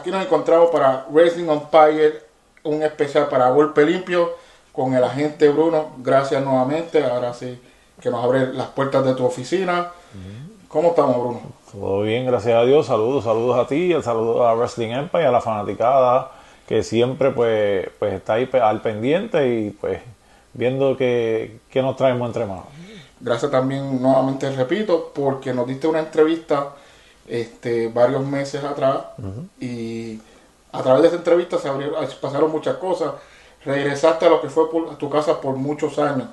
aquí nos encontramos para Racing Empire, un especial para Golpe Limpio con el agente Bruno. Gracias nuevamente. Ahora sí que nos abre las puertas de tu oficina. ¿Cómo estamos, Bruno? Todo bien, gracias a Dios. Saludos, saludos a ti, el saludo a Wrestling Empire, a la fanaticada que siempre pues, pues está ahí al pendiente y pues viendo que, que nos traemos entre manos. Gracias también, nuevamente repito, porque nos diste una entrevista este, varios meses atrás y a través de esa entrevista se pasaron muchas cosas. Regresaste a lo que fue a tu casa por muchos años,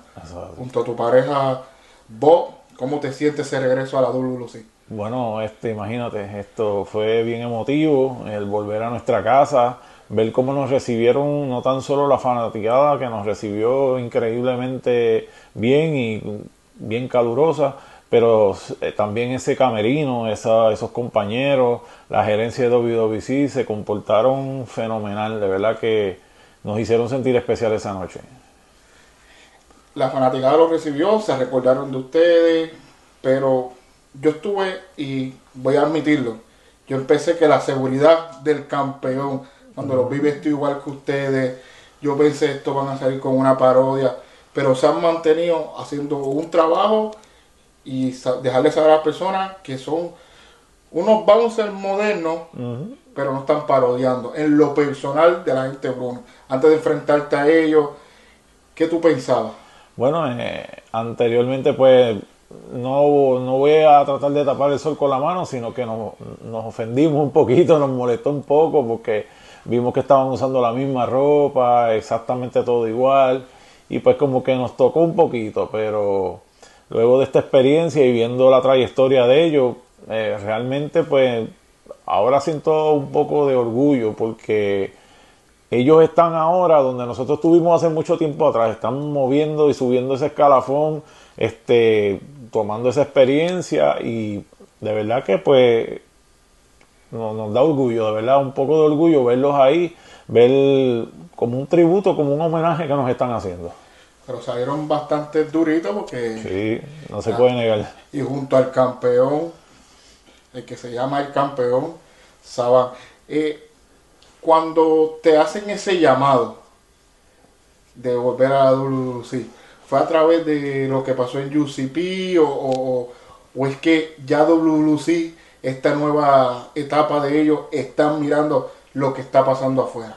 junto a tu pareja Bob. ¿Cómo te sientes ese regreso a la WLC? Bueno, este, imagínate, esto fue bien emotivo, el volver a nuestra casa, ver cómo nos recibieron no tan solo la fanaticada que nos recibió increíblemente bien y bien calurosa, pero eh, también ese camerino, esos compañeros, la gerencia de WWC se comportaron fenomenal, de verdad que nos hicieron sentir especial esa noche. La fanaticada lo recibió, se recordaron de ustedes, pero yo estuve, y voy a admitirlo, yo empecé que la seguridad del campeón, cuando los vi vestido igual que ustedes, yo pensé esto van a salir con una parodia, pero se han mantenido haciendo un trabajo y dejarle saber a las personas que son unos bouncers modernos, pero no están parodiando. En lo personal de la gente Bruno, antes de enfrentarte a ellos, ¿qué tú pensabas? Bueno, eh, anteriormente pues no, no voy a tratar de tapar el sol con la mano, sino que nos, nos ofendimos un poquito, nos molestó un poco porque vimos que estaban usando la misma ropa, exactamente todo igual, y pues como que nos tocó un poquito, pero luego de esta experiencia y viendo la trayectoria de ellos, eh, realmente pues ahora siento un poco de orgullo porque ellos están ahora donde nosotros estuvimos hace mucho tiempo atrás, están moviendo y subiendo ese escalafón, este, tomando esa experiencia y de verdad que pues nos, nos da orgullo, de verdad, un poco de orgullo verlos ahí, ver como un tributo, como un homenaje que nos están haciendo. Pero salieron bastante duritos porque... Sí, no se puede negar. Y junto al campeón, el que se llama el campeón, Saban. Eh, cuando te hacen ese llamado de volver a la WC, ¿fue a través de lo que pasó en UCP o, o es que ya WC, esta nueva etapa de ellos, están mirando lo que está pasando afuera?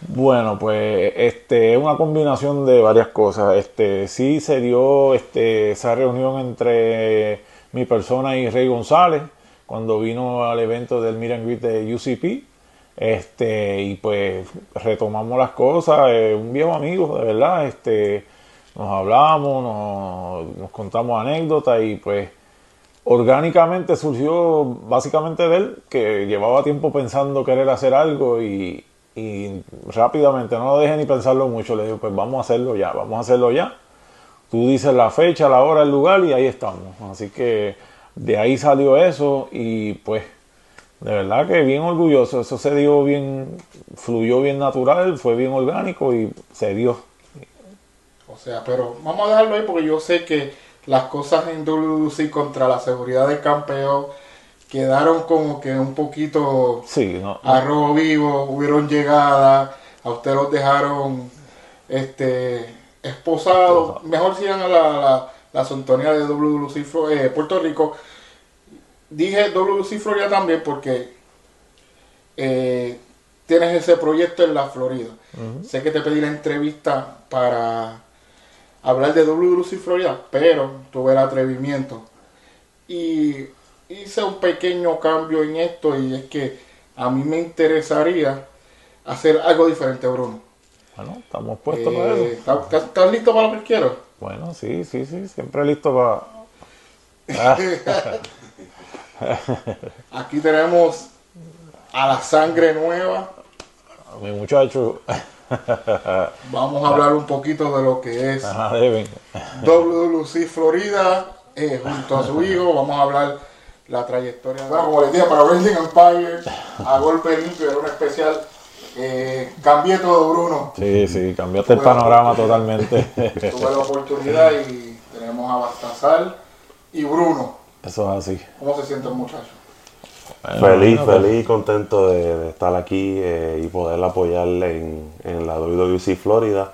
Bueno, pues este es una combinación de varias cosas. Este sí se dio este esa reunión entre mi persona y Rey González cuando vino al evento del Miran de UCP. Este, y pues retomamos las cosas, eh, un viejo amigo, de verdad, este, nos hablamos, nos, nos contamos anécdotas y pues orgánicamente surgió básicamente de él, que llevaba tiempo pensando querer hacer algo y, y rápidamente, no lo deje ni pensarlo mucho, le digo, pues vamos a hacerlo ya, vamos a hacerlo ya. Tú dices la fecha, la hora, el lugar y ahí estamos. Así que de ahí salió eso y pues de verdad que bien orgulloso, eso se dio bien, fluyó bien natural, fue bien orgánico y se dio. O sea, pero vamos a dejarlo ahí porque yo sé que las cosas en WC contra la seguridad del campeón quedaron como que un poquito sí, no, arroz vivo, hubieron llegadas, a usted los dejaron este esposados, mejor sigan a la, la, sintonía de WC eh, Puerto Rico. Dije WC Florida también porque eh, tienes ese proyecto en la Florida. Sé que te pedí la entrevista para hablar de WC Florida, pero tuve el atrevimiento. Y hice un pequeño cambio en esto y es que a mí me interesaría hacer algo diferente, Bruno. Bueno, estamos puestos para eh, eso. ¿estás, listo para lo que quiero? Bueno, sí, sí, sí, siempre listo para... Aquí tenemos a la sangre nueva. Mi muchacho. Vamos a hablar un poquito de lo que es WC Florida eh, junto a su hijo. Vamos a hablar la trayectoria. Bueno, como les dije, para Wrestling Empire, a golpe limpio, era un especial. Eh, cambié todo, Bruno. Sí, sí, cambiaste el panorama totalmente. Tuve la oportunidad y tenemos a Bastazar y Bruno. Eso es así. ¿Cómo se siente el muchacho? Feliz, feliz y contento de, estar aquí eh, y poder apoyarle en, en la WWC Florida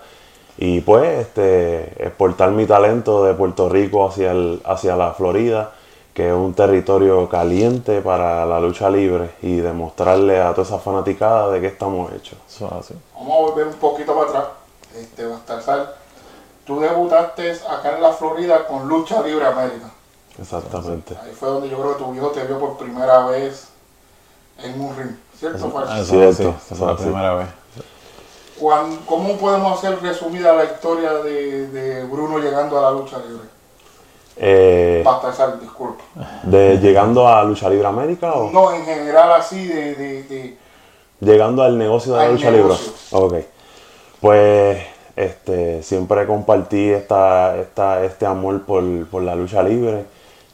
y pues este, exportar mi talento de Puerto Rico hacia, el, hacia la Florida, que es un territorio caliente para la lucha libre y demostrarle a toda esa fanaticada de qué estamos hechos. Vamos a volver un poquito para atrás. Este, Bastar tú debutaste acá en la Florida con Lucha Libre América. Exactamente. Ahí fue donde yo creo que tu hijo te vio por primera vez en un ring, ¿cierto? Eso, cierto, fue la primera vez. ¿Cómo podemos hacer resumida la historia de, Bruno llegando a la lucha libre? Eh, Basta disculpa. ¿De llegando a Lucha Libre América o? No, en general así de... llegando al negocio de la lucha libre. Ok. Pues este, siempre compartí esta, esta, este amor por, la lucha libre.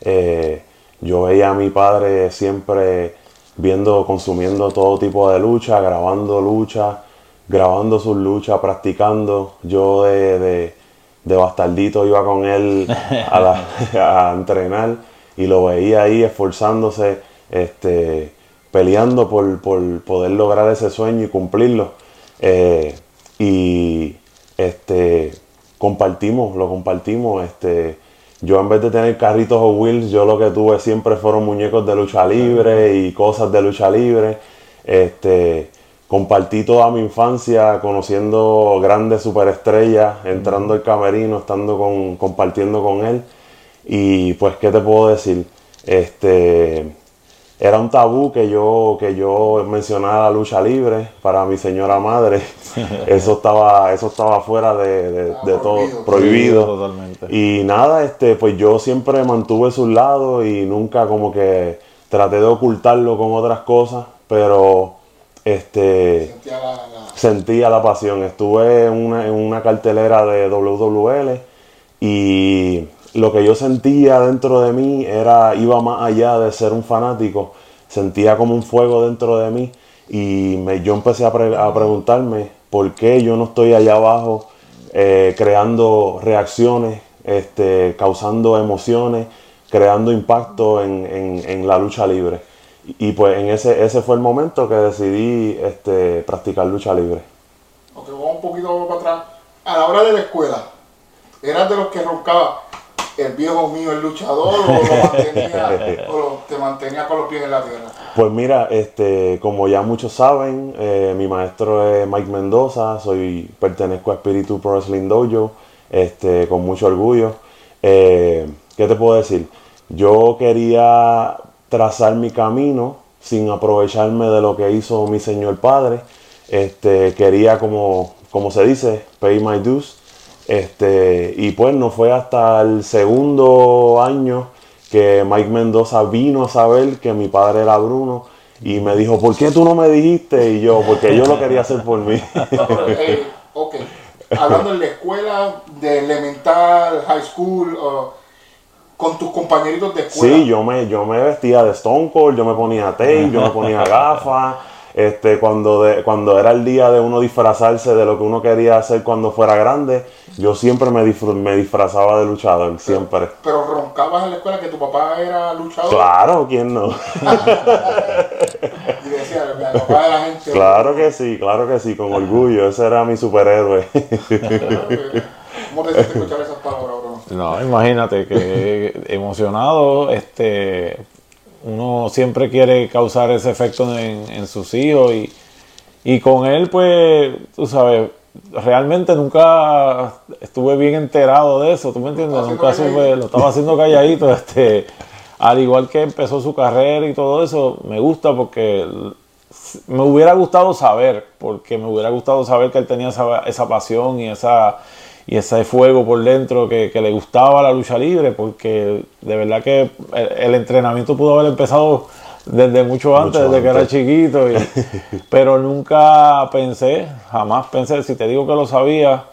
Eh, yo veía a mi padre siempre viendo, consumiendo todo tipo de lucha, grabando lucha grabando sus luchas, practicando. Yo de, de, bastardito iba con él a, entrenar y lo veía ahí esforzándose, este, peleando por, poder lograr ese sueño y cumplirlo. Eh, y este, compartimos, lo compartimos. Este, yo en vez de tener carritos o wheels, yo lo que tuve siempre fueron muñecos de lucha libre y cosas de lucha libre. Este, compartí toda mi infancia conociendo grandes superestrellas, entrando al camerino, estando con, compartiendo con él. Y pues, ¿qué te puedo decir? Este, era un tabú que yo, que yo mencionara la lucha libre para mi señora madre. eso estaba, eso estaba fuera de, todo, prohibido. Totalmente. Y nada, este, pues yo siempre mantuve su lado y nunca como que traté de ocultarlo con otras cosas, pero este, sentía la, pasión. Estuve en una, cartelera de WWL y lo que yo sentía dentro de mí era iba más allá de ser un fanático. Sentía como un fuego dentro de mí y me, yo empecé a, preguntarme por qué yo no estoy allá abajo eh, creando reacciones, este, causando emociones, creando impacto en la lucha libre. Y pues en ese, ese fue el momento que decidí este, practicar lucha libre. Ok, vamos un poquito para atrás. A la hora de la escuela, ¿eras de los que roncaba el viejo mío, el luchador, o, te mantenía con los pies en la tierra? Pues mira, este, como ya muchos saben, eh, mi maestro es Mike Mendoza, soy, pertenezco a Espíritu Pro Wrestling Dojo, este, con mucho orgullo. Eh, ¿Qué te puedo decir? Yo quería trazar mi camino sin aprovecharme de lo que hizo mi señor padre. Este, quería, como, como se dice, pay my dues. Este, y pues no fue hasta el segundo año que Mike Mendoza vino a saber que mi padre era Bruno y me dijo, ¿por qué tú no me dijiste? Y yo, porque yo lo quería hacer por mí. Hablando en la escuela de elemental, high school, con tus compañeritos de escuela. Sí, yo me, yo me vestía de Stone Cold, yo me ponía tape, yo me ponía gafas. Este, cuando, de, cuando era el día de uno disfrazarse de lo que uno quería hacer cuando fuera grande, yo siempre me, me disfrazaba de luchador, siempre. Pero roncabas en la escuela que tu papá era luchador. Claro, ¿quién no? y decía, el papá de la gente. Claro que sí, claro que sí, con orgullo, ese era mi superhéroe. ¿Cómo te escuchar palabras, No, imagínate que emocionado, este, uno siempre quiere causar ese efecto en, sus hijos y, y con él, pues, tú sabes, realmente nunca estuve bien enterado de eso, ¿tú me entiendes? Nunca supe, lo estaba haciendo calladito, este, al igual que empezó su carrera y todo eso, me gusta porque me hubiera gustado saber, porque me hubiera gustado saber que él tenía esa, esa pasión y esa y ese fuego por dentro que, le gustaba la lucha libre, porque de verdad que el, entrenamiento pudo haber empezado desde mucho antes, desde que era chiquito, pero nunca pensé, jamás pensé, si te digo que lo sabía,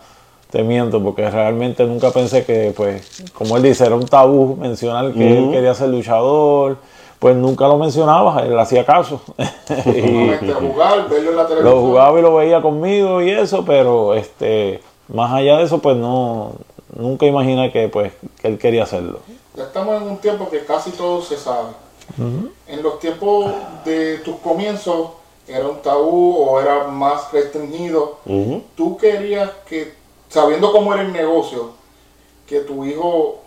te miento, porque realmente nunca pensé que, pues, como él dice, era un tabú mencionar que él quería ser luchador, pues nunca lo mencionaba, él hacía caso. y, jugar, verlo en la televisión. Lo jugaba y lo veía conmigo y eso, pero este más allá de eso, pues no, nunca imaginé que, pues, que él quería hacerlo. Ya estamos en un tiempo que casi todo se sabe. En los tiempos de tus comienzos, ¿era un tabú o era más restringido? Ujú. ¿Tú querías que, sabiendo cómo era el negocio, que tu hijo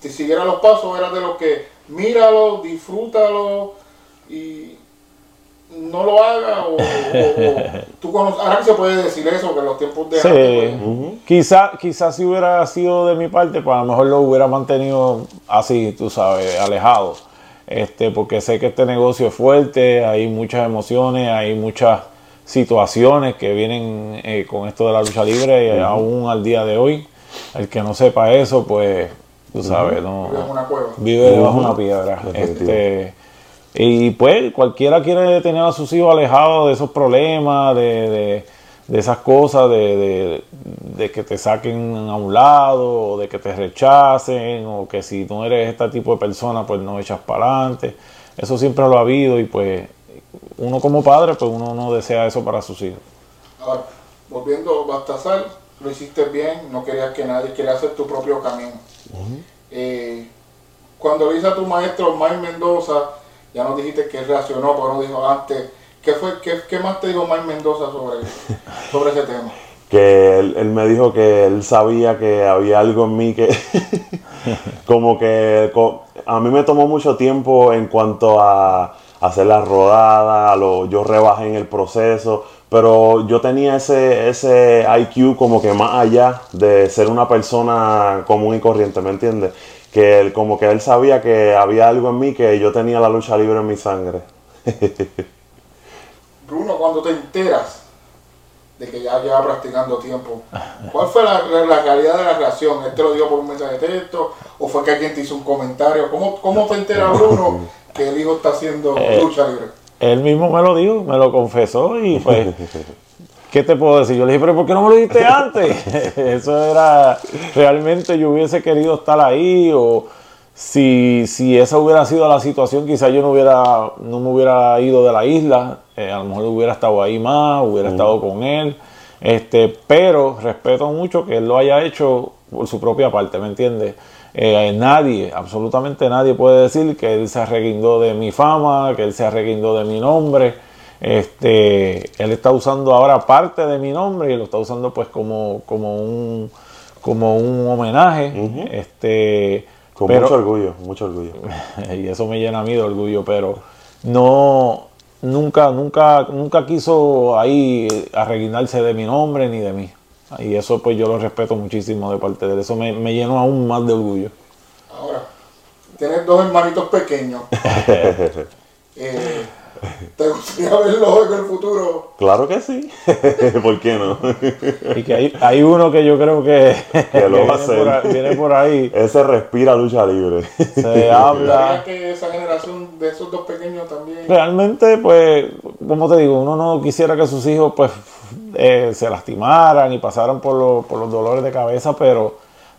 te siguiera los pasos? ¿Era de lo que míralo, disfrútalo y no lo haga? ¿O, o- o- tú conoces, ahora que se puede decir eso, que en los tiempos de Sí. antes, pues, Ujú. Quizá, quizás si hubiera sido de mi parte, pues a lo mejor lo hubiera mantenido así, tú sabes, alejado. Este, porque sé que este negocio es fuerte, hay muchas emociones, hay muchas situaciones que vienen eh, con esto de la lucha libre, eh, aún al día de hoy. El que no sepa eso, pues, tú sabes, no vive en una cueva. vive debajo de una piedra. Definitivo. Este, y pues cualquiera quiere tener a sus hijos alejados de esos problemas, de, de- de esas cosas, de, de- de que te saquen a un lado, o de que te rechacen, o que si no eres este tipo de persona, pues no echas para adelante. Eso siempre lo ha habido y pues uno como padre, pues uno no desea eso para sus hijos. Ahora, volviendo a Bastasar, lo hiciste bien, no querías que nadie, querías hacer tu propio camino. Eh, cuando le hice a tu maestro Mike Mendoza, ya nos dijiste que reaccionó, pero no dijo antes. ¿Qué, fue, qué, qué más te dijo Mike Mendoza sobre, sobre ese tema? que él, él me dijo que él sabía que había algo en mí que como que a mí me tomó mucho tiempo en cuanto a hacer la rodada, a lo, yo rebajé en el proceso, pero yo tenía ese, ese IQ como que más allá de ser una persona común y corriente, ¿me entiendes? Que él, como que él sabía que había algo en mí, que yo tenía la lucha libre en mi sangre. Bruno, cuando te enteras de que ya lleva practicando tiempo, ¿cuál fue la, la- la realidad de la reacción? ¿Él te lo dio por un mensaje de texto? ¿O fue que alguien te hizo un comentario? ¿Cómo, cómo te entera Bruno que el hijo está haciendo Eh, lucha libre? Él mismo me lo dijo, me lo confesó y pues, ¿qué te puedo decir? Yo le dije, pero ¿por qué no me lo dijiste antes? Eso era, realmente yo hubiese querido estar ahí o si, si esa hubiera sido la situación, quizás yo no hubiera, no me hubiera ido de la isla, eh, a lo mejor hubiera estado ahí más, hubiera estado con él, este, pero respeto mucho que él lo haya hecho por su propia parte, ¿me entiendes? Eh, nadie, absolutamente nadie puede decir que él se arreguindó de mi fama, que él se arreguindó de mi nombre. Este, él está usando ahora parte de mi nombre y lo está usando pues como, como un como un homenaje. Este, Con pero- mucho orgullo, mucho orgullo. y eso me llena a mí de orgullo, pero no nunca, nunca, nunca quiso ahí arreguindarse de mi nombre ni de mí. Y eso pues yo lo respeto muchísimo de parte de él. Eso me, me llenó aún más de orgullo. Ahora, tienes dos hermanitos pequeños. Eh, ¿Te gustaría verlos en el futuro? Claro que sí. ¿Por qué no? Y que hay, hay uno que yo creo que, Que lo va a viene, por ahí, viene por ahí. Ese respira lucha libre. Se ¿Gustaría habla. que esa generación de esos dos pequeños también... Realmente, pues, como te digo, uno no quisiera que sus hijos, pues, eh, se lastimaran y pasaran por, los- por los dolores de cabeza, pero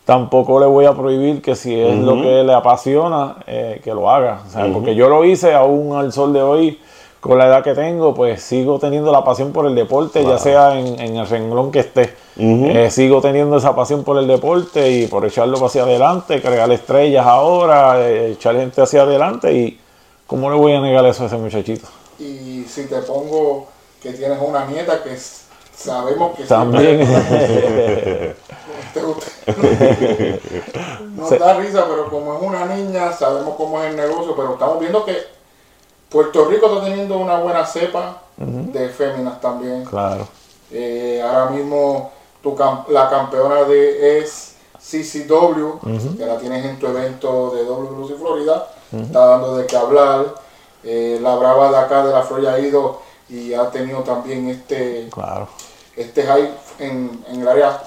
tampoco le voy a prohibir que si es lo que le apasiona, eh, que lo haga. O sea, porque yo lo hice aún al sol de hoy, con la edad que tengo, pues sigo teniendo la pasión por el deporte, ya sea en, en el renglón que esté. Eh, sigo teniendo esa pasión por el deporte y por echarlo hacia adelante, crear estrellas ahora, eh, echar gente hacia adelante y ¿cómo le voy a negar eso a ese muchachito? Y si te pongo que tienes una nieta que sabemos que También. Nos da risa, pero como es una niña, sabemos cómo es el negocio, pero estamos viendo que Puerto Rico está teniendo una buena cepa de féminas también. claro. Eh, ahora mismo tu cam- la campeona de es CCW, que la tienes en tu evento de WC Florida, está dando de qué hablar. Eh, la brava de acá de la Florida ha ido y ha tenido también este, Claro. este hype en, en el área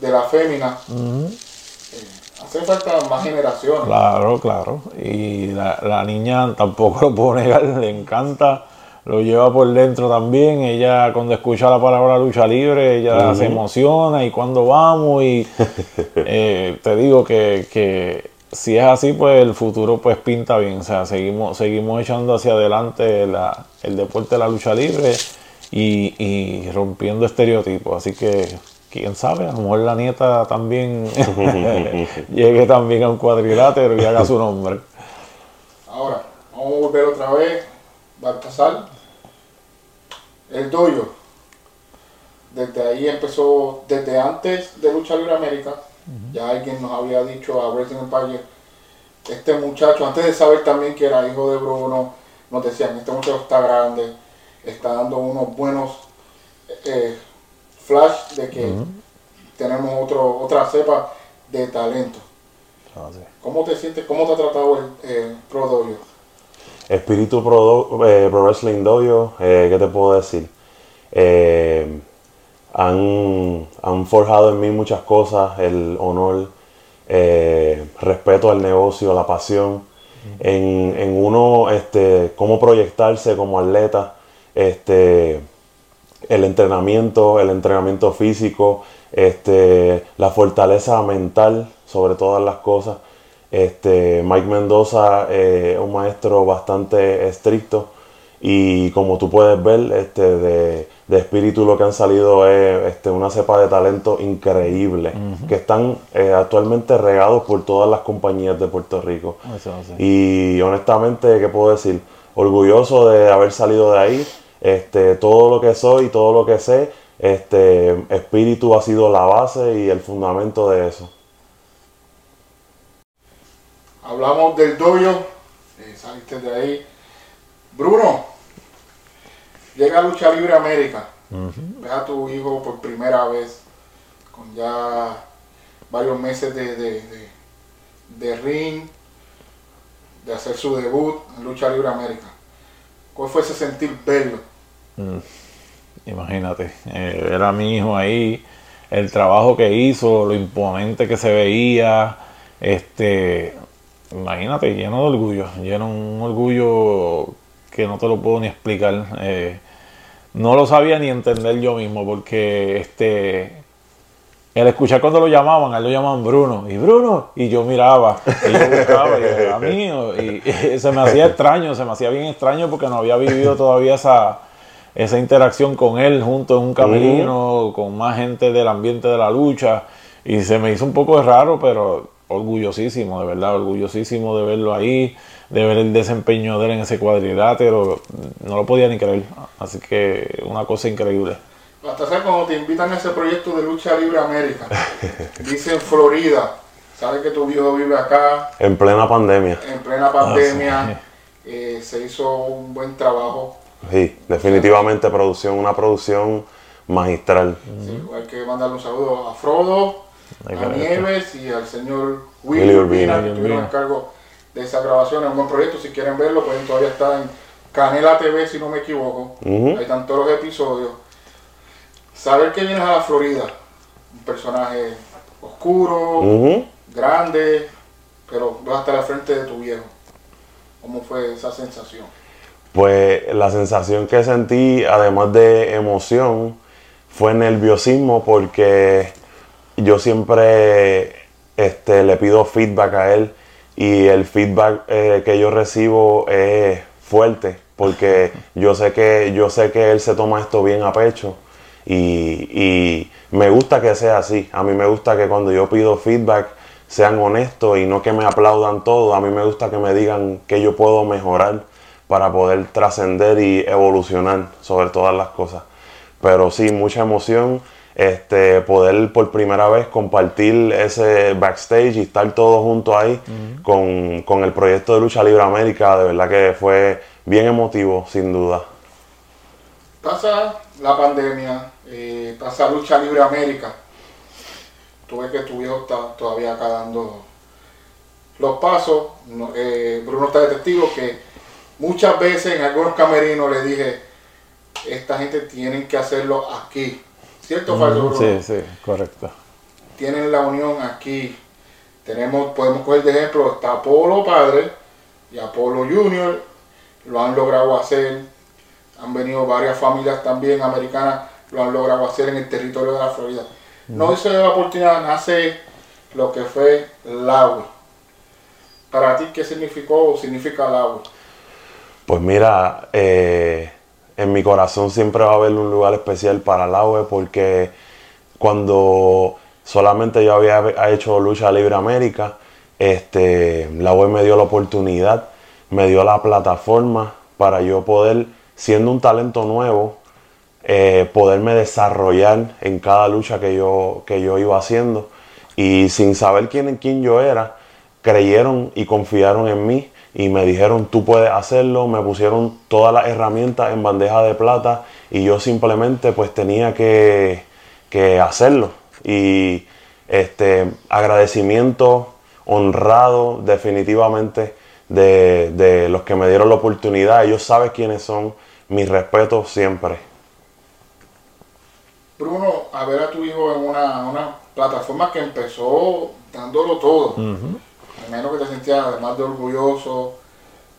de la fémina. Eh, hace falta más generaciones. Claro, claro. Y la, la niña tampoco lo puedo negar, le encanta, lo lleva por dentro también. Ella cuando escucha la palabra lucha libre, ella se emociona y cuando vamos y eh, te digo que, que si es así, pues el futuro pues pinta bien. O sea, seguimos, seguimos echando hacia adelante la- el deporte de la lucha libre y, y rompiendo estereotipos. Así que quién sabe, a lo mejor la nieta también llegue también a un cuadrilátero y haga su nombre. Ahora, vamos volver otra vez, Baltasar, el doyo. Desde ahí empezó, desde antes de Lucha Libre América, ya alguien nos había dicho a Wrestling Empire, este muchacho, antes de saber también que era hijo de Bruno, nos decían, este muchacho está grande, está dando unos buenos eh, flash de que tenemos otro, otra cepa de talento. Ah, sí. ¿Cómo te sientes? ¿Cómo te ha tratado el, el Pro Dojo? Espíritu Pro, Do- eh, Pro Wrestling Dojo, eh, ¿qué te puedo decir? Eh, han, han forjado en mí muchas cosas, el honor, eh, respeto al negocio, la pasión, en, en uno, este, cómo proyectarse como atleta, este, el entrenamiento, el entrenamiento físico, este, la fortaleza mental sobre todas las cosas. Este, Mike Mendoza es un maestro bastante estricto y como tú puedes ver, este, de, de espíritu lo que han salido es este, una cepa de talento increíble que están eh, actualmente regados por todas las compañías de Puerto Rico. Eso. Y honestamente, ¿qué puedo decir? Orgulloso de haber salido de ahí. Este, todo lo que soy, todo lo que sé, este, espíritu ha sido la base y el fundamento de eso. Hablamos del dojo, eh, saliste de ahí. Bruno, llega a Lucha Libre América. Ves a tu hijo por primera vez, con ya varios meses de, de, de- de ring, de hacer su debut en Lucha Libre América. ¿Cuál fue ese sentir verlo? Imagínate, eh, ver a mi hijo ahí, el trabajo que hizo, lo imponente que se veía, este, imagínate, lleno de orgullo, lleno de un orgullo que no te lo puedo ni explicar. eh, no lo sabía ni entender yo mismo, porque este, el escuchar cuando lo llamaban, a él lo llamaban Bruno, y Bruno, y yo miraba, y yo buscaba, y era mío, y, y se me hacía extraño, se me hacía bien extraño porque no había vivido todavía esa, esa interacción con él junto en un camerino, con más gente del ambiente de la lucha, y se me hizo un poco raro, pero orgullosísimo, de verdad, orgullosísimo de verlo ahí, de ver el desempeño de él en ese cuadrilátero, no lo podía ni creer, así que una cosa increíble. Hasta ser cuando te invitan a ese proyecto de Lucha Libre América, dicen Florida, sabes que tu hijo vive acá, En plena pandemia. en plena pandemia, eh, se hizo un buen trabajo. Sí, definitivamente producción, una producción magistral. Sí, hay que mandarle un saludo a Frodo, a Nieves y al señor Willy Willy Urbina. Urbina, que estuvieron a cargo de esa grabación. Es un buen proyecto. Si quieren verlo, pueden todavía estar en Canela TV, si no me equivoco. Ujú. Ahí están todos los episodios. Saber que vienes a la Florida, un personaje oscuro, grande, pero vas a estar al frente de tu viejo. ¿Cómo fue esa sensación? Pues la sensación que sentí, además de emoción, fue nerviosismo porque yo siempre este, le pido feedback a él y el feedback eh, que yo recibo es fuerte porque yo sé que yo sé que él se toma esto bien a pecho y, y me gusta que sea así. A mí me gusta que cuando yo pido feedback sean honestos y no que me aplaudan todo. A mí me gusta que me digan que yo puedo mejorar para poder trascender y evolucionar sobre todas las cosas. Pero sí, mucha emoción, este, poder por primera vez compartir ese backstage y estar todos juntos ahí con, con el proyecto de Lucha Libre América, de verdad que fue bien emotivo, sin duda. Pasa la pandemia, eh, pasa Lucha Libre América. Tuve que tu viejo está todavía acá dando los pasos. No, eh, Bruno está de testigo que muchas veces en algunos camerinos le dije, esta gente tienen que hacerlo aquí. ¿Cierto o falso? Sí, sí, correcto. Tienen la unión aquí. Tenemos, podemos coger de ejemplo, está Apolo Padre y Apolo Junior, lo han logrado hacer. Han venido varias familias también americanas, lo han logrado hacer en el territorio de la Florida. No hice la oportunidad, nace lo que fue Lawi. Para ti, ¿qué significó o significa Lawi? Pues mira, eh, en mi corazón siempre va a haber un lugar especial para la UE porque cuando solamente yo había hecho Lucha Libre América, este, la me dio la oportunidad me dio la plataforma para yo poder, siendo un talento nuevo, eh, poderme desarrollar en cada lucha que yo, que yo iba haciendo. Y sin saber quién, quién yo era, creyeron y confiaron en mí y me dijeron tú puedes hacerlo, me pusieron todas las herramientas en bandeja de plata y yo simplemente pues tenía que, que hacerlo. Y este agradecimiento honrado definitivamente de, de, los que me dieron la oportunidad. Ellos saben quiénes son, mis respetos siempre. Bruno, a ver a tu hijo en una, una plataforma que empezó dándolo todo. Menos que te sentías además de orgulloso,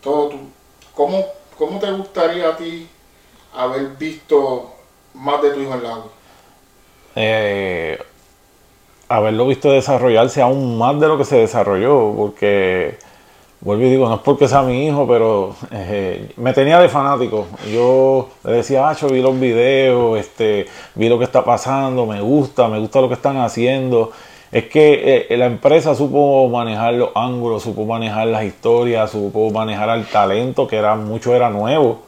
todo tu, ¿cómo, ¿cómo te gustaría a ti haber visto más de tu hijo en la eh, haberlo visto desarrollarse aún más de lo que se desarrolló, porque vuelvo y digo, no es porque sea mi hijo, pero eh, me tenía de fanático. Yo le decía, ah, yo vi los videos, este, vi lo que está pasando, me gusta, me gusta lo que están haciendo. Es que eh, la empresa supo manejar los ángulos, supo manejar las historias, supo manejar al talento, que era mucho era nuevo,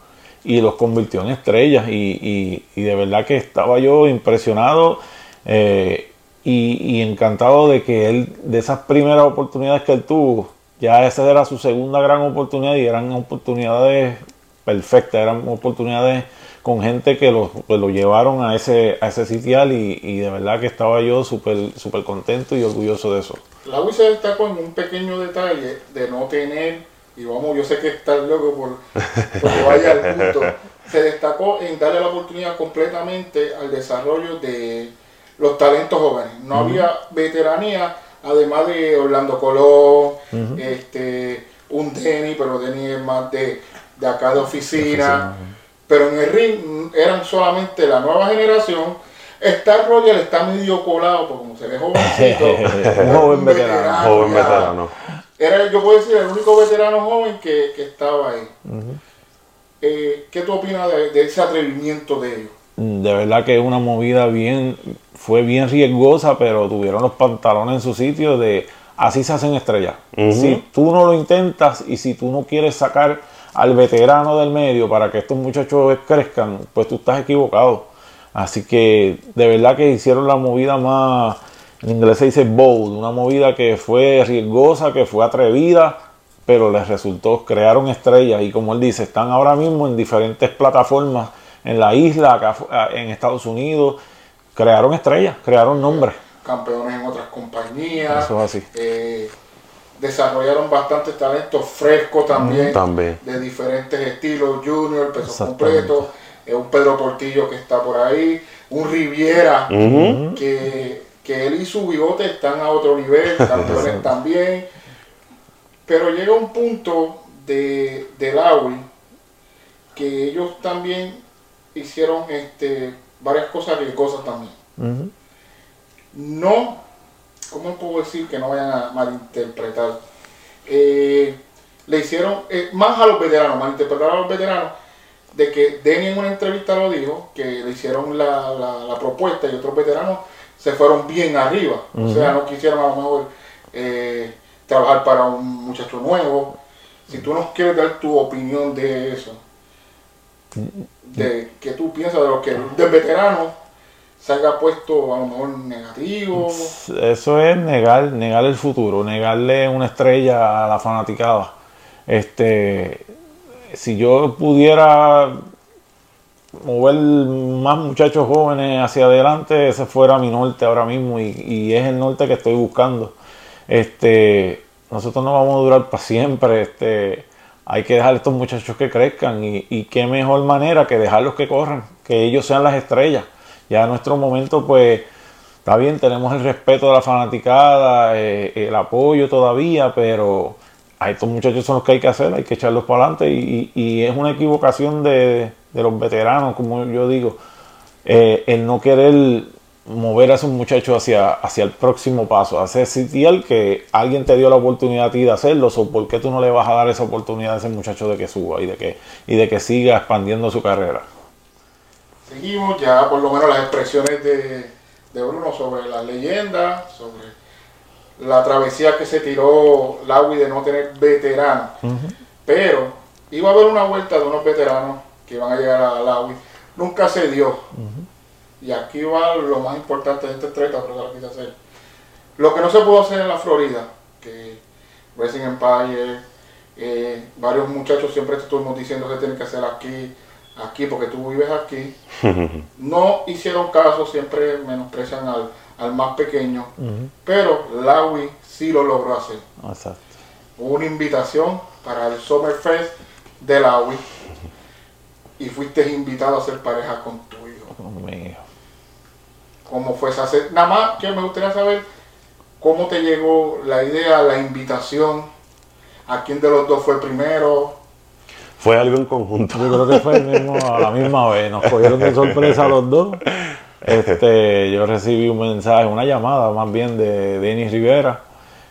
y los convirtió en estrellas. Y, y, de verdad que estaba yo impresionado eh, y, y encantado de que él, de esas primeras oportunidades que él tuvo, ya esa era su segunda gran oportunidad y eran oportunidades perfectas, eran oportunidades con gente que lo, pues lo llevaron a ese, a ese sitial y, de verdad que estaba yo súper super contento y orgulloso de eso. La UI se destacó en un pequeño detalle de no tener, y vamos, yo sé que está loco por, por que vaya al punto, se destacó en darle la oportunidad completamente al desarrollo de los talentos jóvenes. No había veteranía además de Orlando Colón, este, un Denny, pero Denny es más de, acá de oficina. Pero en el ring eran solamente la nueva generación. Star Roger está medio colado, porque como se ve jovencito. un joven veterano. Joven veterano. Era, yo puedo decir, el único veterano joven que, estaba ahí. Eh, ¿Qué tú opinas de, de, ese atrevimiento de ellos? De verdad que es una movida bien, fue bien riesgosa, pero tuvieron los pantalones en su sitio de así se hacen estrellas. Si tú no lo intentas y si tú no quieres sacar al veterano del medio para que estos muchachos crezcan, pues tú estás equivocado. Así que de verdad que hicieron la movida más, en inglés se dice bold, una movida que fue riesgosa, que fue atrevida, pero les resultó, crearon estrellas y como él dice, están ahora mismo en diferentes plataformas en la isla, acá en Estados Unidos crearon estrellas, crearon nombres. Campeones en otras compañías. Eso es así. Eh, desarrollaron bastantes talentos frescos también, también, de diferentes estilos, junior, peso completo, eh, un Pedro Portillo que está por ahí, un Riviera que, que, él y su bigote están a otro nivel, campeones también. Pero llega un punto de, de que ellos también hicieron este varias cosas riesgosas también. No, ¿cómo puedo decir que no vayan a malinterpretar? Eh, le hicieron, eh, más a los veteranos, malinterpretaron a los veteranos, de que Denny en una entrevista lo dijo, que le hicieron la, propuesta y otros veteranos se fueron bien arriba. O sea, no quisieron a lo mejor eh, trabajar para un muchacho nuevo. Si tú nos quieres dar tu opinión de eso de que tú piensas de lo que del veterano haya puesto a lo mejor negativo. Eso es negar, negar el futuro, negarle una estrella a la fanaticada. Este, si yo pudiera mover más muchachos jóvenes hacia adelante, ese fuera mi norte ahora mismo y, y, es el norte que estoy buscando. Este, nosotros no vamos a durar para siempre. Este, hay que dejar a estos muchachos que crezcan y, qué mejor manera que dejarlos que corran, que ellos sean las estrellas. Ya en nuestro momento, pues, está bien, tenemos el respeto de la fanaticada, eh, el apoyo todavía, pero a estos muchachos son los que hay que hacer, hay que echarlos para adelante y, es una equivocación de, los veteranos, como yo digo, eh, el no querer mover a esos muchachos hacia, hacia el próximo paso, hacer sitial que alguien te dio la oportunidad a ti de hacerlo, o por qué tú no le vas a dar esa oportunidad a ese muchacho de que suba y de que, y de que siga expandiendo su carrera. Seguimos ya por lo menos las expresiones de, de Bruno sobre la leyenda, sobre la travesía que se tiró Laui de no tener veterano. Pero iba a haber una vuelta de unos veteranos que iban a llegar a Lawi. Nunca se dio. Y aquí va lo más importante de esta entrevista, pero que la quise hacer. Lo que no se pudo hacer en la Florida, que Racing Empire, eh, varios muchachos siempre estuvimos diciendo que tienen que hacer aquí, aquí, porque tú vives aquí. no hicieron caso, siempre menosprecian al, al más pequeño, pero Lawi sí lo logró hacer. Exacto. Hubo una invitación para el Summerfest de Lawi y fuiste invitado a ser pareja con tu hijo. Hijo. ¿Cómo fue esa? Nada más que me gustaría saber cómo te llegó la idea, la invitación, a quién de los dos fue primero. Fue algo en conjunto. Yo creo que fue el mismo, a la misma vez. Nos cogieron de sorpresa los dos. Este, yo recibí un mensaje, una llamada más bien de Denis Rivera.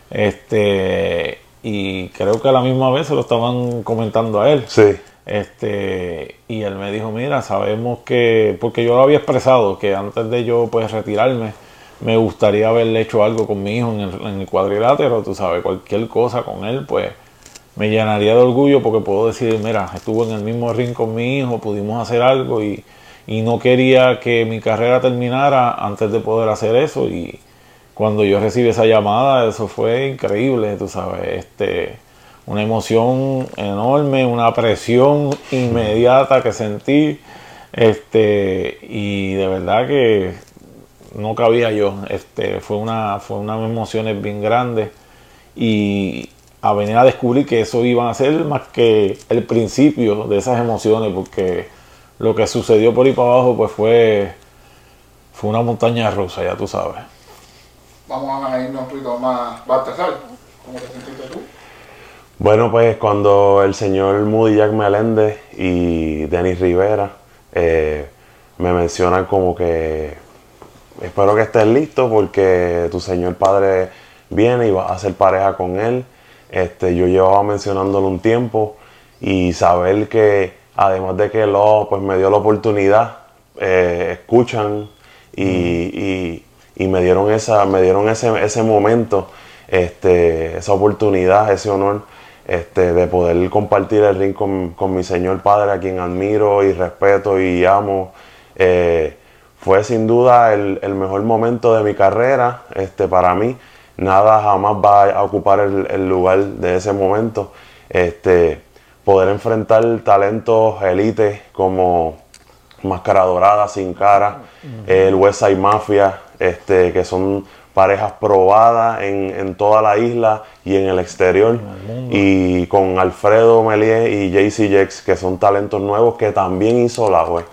Este, y creo que a la misma vez se lo estaban comentando a él. Sí. Este, y él me dijo, mira, sabemos que, porque yo lo había expresado, que antes de yo pues retirarme, me gustaría haberle hecho algo con mi hijo en el, en el cuadrilátero, tú sabes, cualquier cosa con él, pues me llenaría de orgullo porque puedo decir, mira, estuvo en el mismo ring con mi hijo, pudimos hacer algo y, y no quería que mi carrera terminara antes de poder hacer eso. Y cuando yo recibí esa llamada, eso fue increíble, tú sabes, este, una emoción enorme, una presión inmediata que sentí, este, y de verdad que no cabía yo, este, fue una, fue unas emociones bien grandes. Y a venir a descubrir que eso iba a ser más que el principio de esas emociones, porque lo que sucedió por ahí para abajo, pues fue, fue una montaña rusa, ya tú sabes. Vamos a irnos un poquito más. Baltasar, ¿cómo te sentiste tú? Bueno, pues cuando el señor Moody Jack Meléndez y Denis Rivera eh, me mencionan como que espero que estés listo porque tu señor padre viene y vas a hacer pareja con él. Este, yo llevaba mencionándolo un tiempo y saber que además de que lo pues me dio la oportunidad, eh, escuchan y, y- y me dieron esa, me dieron ese, ese momento, este, esa oportunidad, ese honor este, de poder compartir el ring con, con mi señor padre, a quien admiro y respeto y amo. Eh, fue sin duda el, el mejor momento de mi carrera este, para mí. Nada jamás va a ocupar el, el lugar de ese momento. Este, poder enfrentar talentos élites como Máscara Dorada, Sin Cara, el West Side Mafia, este, que son parejas probadas en, en toda la isla y en el exterior. Y con Alfredo Melié y JC Jex, que son talentos nuevos que también hizo la web.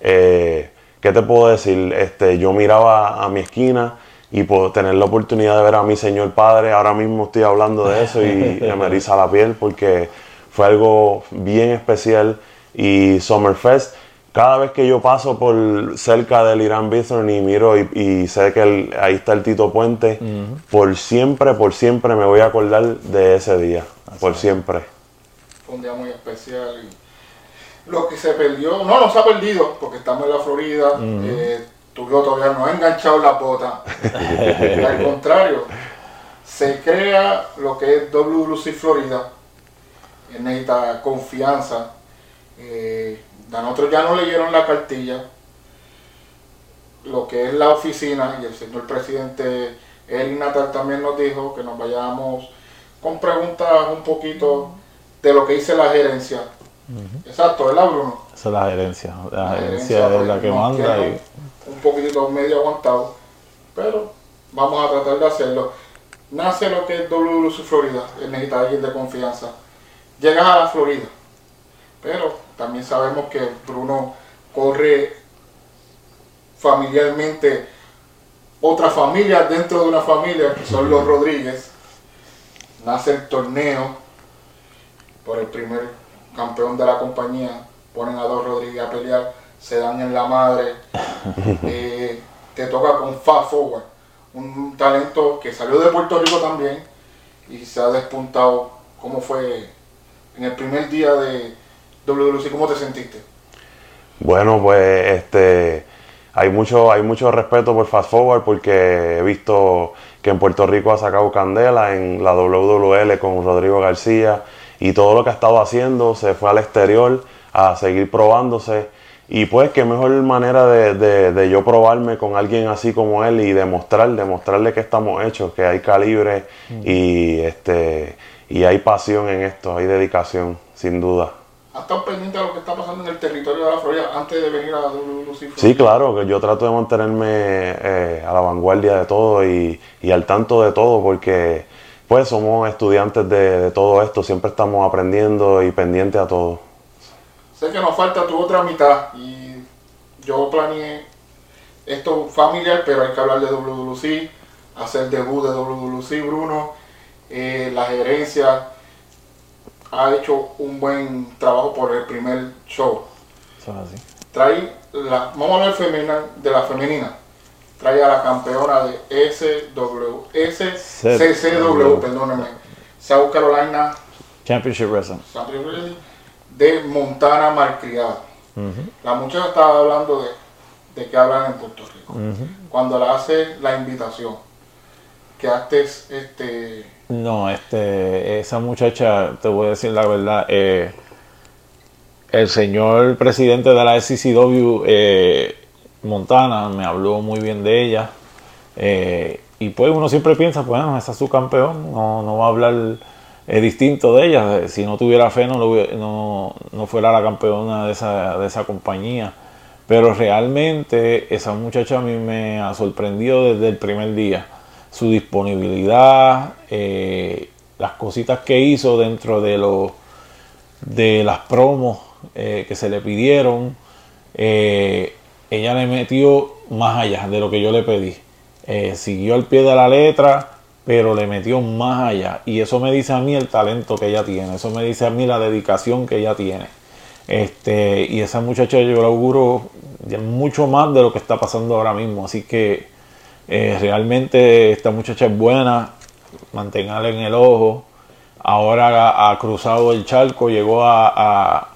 Eh, ¿Qué te puedo decir? Este, yo miraba a mi esquina y puedo tener la oportunidad de ver a mi señor padre. Ahora mismo estoy hablando de eso y me eriza la piel porque fue algo bien especial. Y Summerfest, cada vez que yo paso por cerca del Irán Bithorn y miro y, y sé que el- ahí está el Tito Puente, por siempre, por siempre me voy a acordar de ese día. Por siempre. Fue un día muy especial. Y lo que se perdió, no, no se ha perdido, porque estamos en la Florida. eh, tu hijo todavía no ha enganchado la bota. Al contrario, se crea lo que es WLC Florida. Él necesita confianza. Eh, a nosotros ya no leyeron la cartilla. Lo que es la oficina, y el señor presidente Eric Natal también nos dijo que nos vayamos con preguntas un poquito de lo que dice la gerencia. Exacto, ¿verdad, Bruno? Esa es la gerencia. La, La gerencia gerencia, es la pues, que manda y un poquitito medio aguantado, pero vamos a tratar de hacerlo. Nace lo que es WLC Florida, él necesita alguien de confianza. Llegas a la Florida, pero también sabemos que Bruno corre familiarmente otra familia dentro de una familia, que son los Rodríguez. Nace el torneo por el primer campeón de la compañía, ponen a dos Rodríguez a pelear, se dan en la madre. Eh, te toca con Fast Forward, un talento que salió de Puerto Rico también y se ha despuntado. ¿Cómo fue en el primer día de WWC? ¿Cómo te sentiste? Bueno, pues este hay mucho, hay mucho respeto por Fast Forward porque he visto que en Puerto Rico ha sacado candela en la WWL con Rodrigo García y todo lo que ha estado haciendo se fue al exterior a seguir probándose. Y pues qué mejor manera de, de, yo probarme con alguien así como él y demostrar, demostrarle que estamos hechos, que hay calibre y este y hay pasión en esto, hay dedicación, sin duda. ¿Has estado pendiente de lo que está pasando en el territorio de la Florida antes de venir a WWC? Sí, claro, que yo trato de mantenerme eh, a la vanguardia de todo y, y, al tanto de todo porque pues somos estudiantes de, de todo esto, siempre estamos aprendiendo y pendientes a todo. Sé que nos falta tu otra mitad y yo planeé esto familiar, pero hay que hablar de WWC, hacer debut de WWC, Bruno, eh, la gerencia ha hecho un buen trabajo por el primer show. Trae la, vamos a hablar femenina, de la femenina. Trae a la campeona de SW, SCCW, perdónenme, South Carolina Championship Wrestling de Montana Malcriada. La muchacha estaba hablando de, de que hablan en Puerto Rico. Cuando le hace la invitación, que antes este no, este, esa muchacha, te voy a decir la verdad, eh, el señor presidente de la SCCW eh, Montana me habló muy bien de ella. Eh, y pues uno siempre piensa, pues, bueno, esa es su campeón, no, no va a hablar es distinto de ella. Si no tuviera fe, no, no, no fuera la campeona de esa, de esa compañía. Pero realmente esa muchacha a mí me ha sorprendido desde el primer día. Su disponibilidad, eh, las cositas que hizo dentro de, los de las promos eh, que se le pidieron. Eh, ella le metió más allá de lo que yo le pedí. siguió al pie de la letra pero le metió más allá. Y eso me dice a mí el talento que ella tiene, eso me dice a mí la dedicación que ella tiene. Este, y esa muchacha yo le auguro mucho más de lo que está pasando ahora mismo. Así que eh, realmente esta muchacha es buena, manténgala en el ojo. Ahora ha, cruzado el charco, llegó a,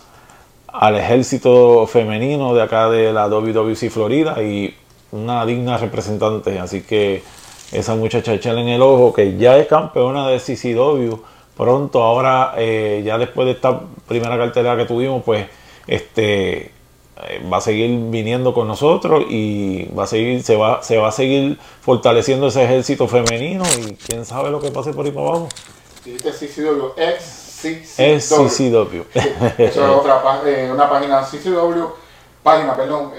al ejército femenino de acá de la WWC Florida y una digna representante. Así que esa muchacha echarle en el ojo que ya es campeona de CCW. Pronto, ahora, eh, ya después de esta primera cartelera que tuvimos, pues este eh, va a seguir viniendo con nosotros y va a seguir, se va, se va a seguir fortaleciendo ese ejército femenino y quién sabe lo que pase por ahí para abajo. CCW, ex CCW. Eso es otra eh, una página CCW, página, perdón,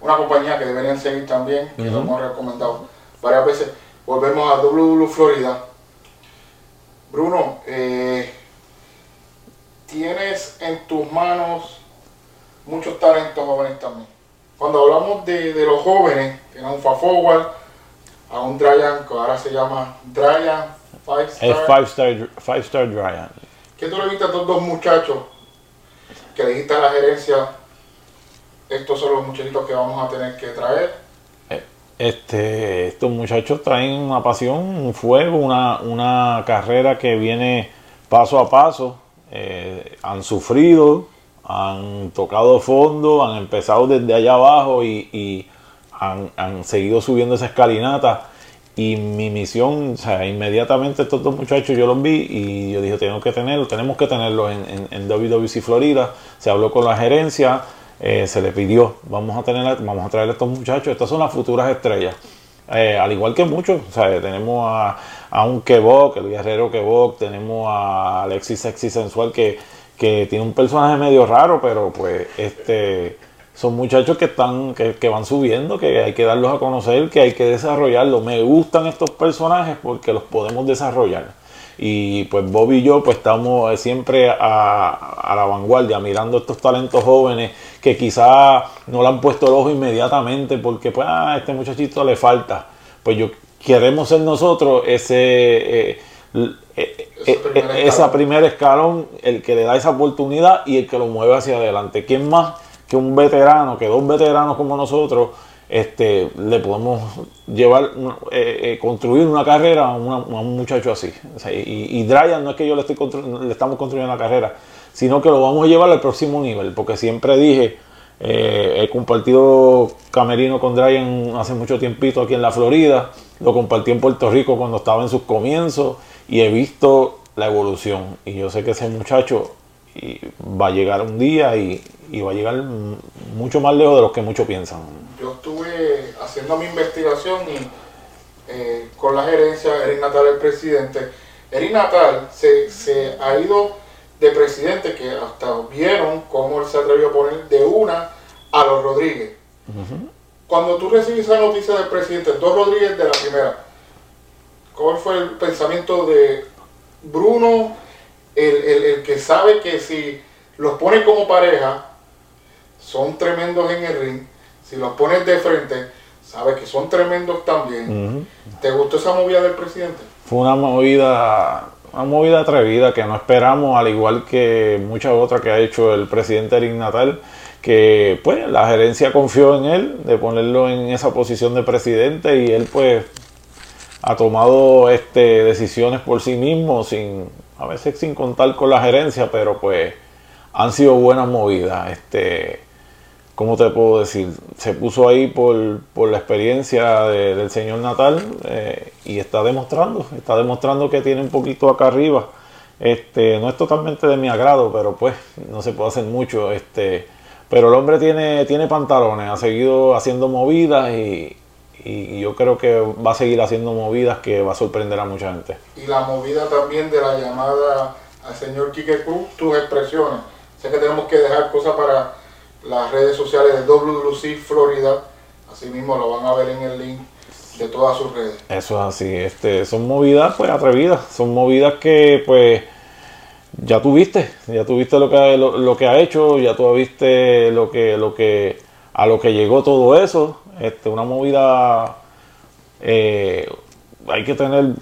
una compañía que deberían seguir también, que lo hemos recomendado varias veces. Volvemos a WW Florida. Bruno, eh, tienes en tus manos muchos talentos jóvenes también. Cuando hablamos de, los jóvenes, tienes un Fast Forward, a un Dryan, que ahora se llama Dryan Five Star. Es Five Star, Star Dryan. ¿Qué tú le viste a estos dos muchachos que le dijiste a la gerencia? Estos son los muchachitos que vamos a tener que traer este, estos muchachos traen una pasión, un fuego, una, una carrera que viene paso a paso. Eh, han sufrido, han tocado fondo, han empezado desde allá abajo y, han, seguido subiendo esa escalinata. Y mi misión, o sea, inmediatamente estos dos muchachos yo los vi y yo dije, tenemos que tenerlos, tenemos que tenerlos en, en, en WWC Florida. Se habló con la gerencia, eh, se le pidió, vamos a tener, vamos a traer a estos muchachos, estas son las futuras estrellas. Eh, al igual que muchos, tenemos a, a un Kebok, el guerrero Kebok, tenemos a Alexis Sexy Sensual que, que tiene un personaje medio raro, pero pues este son muchachos que están, que, que, van subiendo, que hay que darlos a conocer, que hay que desarrollarlos. Me gustan estos personajes porque los podemos desarrollar y pues Bob y yo pues estamos eh, siempre a, la vanguardia mirando estos talentos jóvenes que quizá no le han puesto el ojo inmediatamente porque pues a ah, este muchachito le falta. Pues yo queremos ser nosotros ese eh, eh, esa primer escalón el que le da esa oportunidad y el que lo mueve hacia adelante. Quién más que un veterano que dos veteranos como nosotros este, le podemos llevar, eh, eh, construir una carrera a, un muchacho así. y, y Dryan no es que yo le, estoy le estamos construyendo una carrera, sino que lo vamos a llevar al próximo nivel, porque siempre dije, eh, he compartido camerino con Dryan hace mucho tiempito aquí en la Florida, lo compartí en Puerto Rico cuando estaba en sus comienzos y he visto la evolución. Y yo sé que ese muchacho va a llegar un día y, va a llegar mucho más lejos de lo que muchos piensan. Yo estuve haciendo mi investigación y eh, con la gerencia, Eric Natal, el presidente. Eric Natal se, se ha ido de presidente que hasta vieron cómo él se atrevió a poner de una a los Rodríguez. Cuando tú recibes esa noticia del presidente, dos Rodríguez de la primera, ¿cuál fue el pensamiento de Bruno, el, que sabe que si los pones como pareja, son tremendos en el ring, si los pones de frente, sabe que son tremendos también. ¿Te gustó esa movida del presidente? Fue una movida una movida atrevida que no esperamos, al igual que muchas otras que ha hecho el presidente Natal, que pues la gerencia confió en él de ponerlo en esa posición de presidente y él pues ha tomado este, decisiones por sí mismo, sin, a veces sin contar con la gerencia, pero pues han sido buenas movidas. Este, ¿cómo te puedo decir? Se puso ahí por, la experiencia del señor Natal eh, y está demostrando, está demostrando que tiene un poquito acá arriba. Este, no es totalmente de mi agrado, pero pues no se puede hacer mucho. Este, pero el hombre tiene, tiene pantalones, ha seguido haciendo movidas y, y, yo creo que va a seguir haciendo movidas que va a sorprender a mucha gente. Y la movida también de la llamada al señor Quique Cruz, tus expresiones. Sé que tenemos que dejar cosas para las redes sociales de WWC Florida. Asimismo lo van a ver en el link de todas sus redes. Eso es así. Este, son movidas pues atrevidas. Son movidas que pues ya tuviste. Ya tuviste lo que, lo, que ha hecho. Ya tú viste lo que, lo que, a lo que llegó todo eso. Este, una movida eh, hay que tener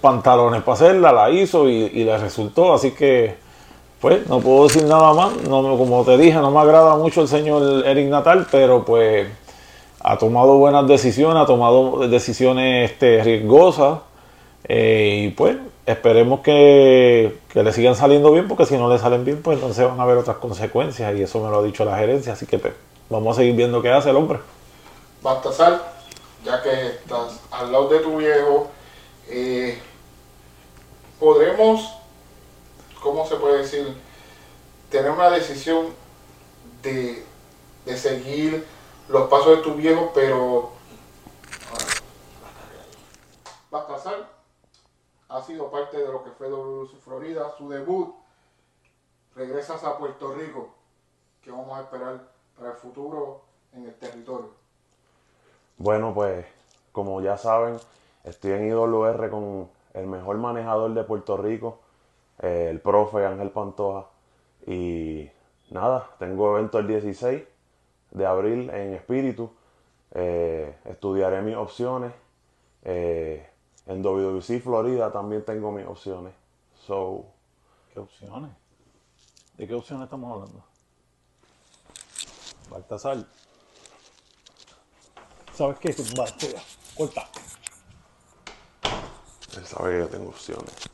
pantalones para hacerla, la hizo y, y le resultó. Así que pues no puedo decir nada más. No, como te dije, no me agrada mucho el señor Eric Natal, pero pues ha tomado buenas decisiones, ha tomado decisiones este, riesgosas. Eh, y pues esperemos que, le sigan saliendo bien, porque si no le salen bien, pues entonces van a haber otras consecuencias. Y eso me lo ha dicho la gerencia. Así que pues, vamos a seguir viendo qué hace el hombre. Baltasar, ya que estás al lado de tu viejo, eh, podremos ¿cómo se puede decir? Tener una decisión de, seguir los pasos de tu viejo, pero pasar. Ha sido parte de lo que fue WC Florida, su debut. Regresas a Puerto Rico. ¿Qué vamos a esperar para el futuro en el territorio? Bueno, pues como ya saben, estoy en IWR con el mejor manejador de Puerto Rico, eh, el profe Ángel Pantoja. Y nada, tengo evento el 16 de abril en Espíritu. Eh, estudiaré mis opciones. Eh, en WWC Florida también tengo mis opciones. So, ¿Qué opciones? ¿De qué opciones estamos hablando? Baltasar. ¿Sabes qué? Va, corta. Él sabe que yo tengo opciones.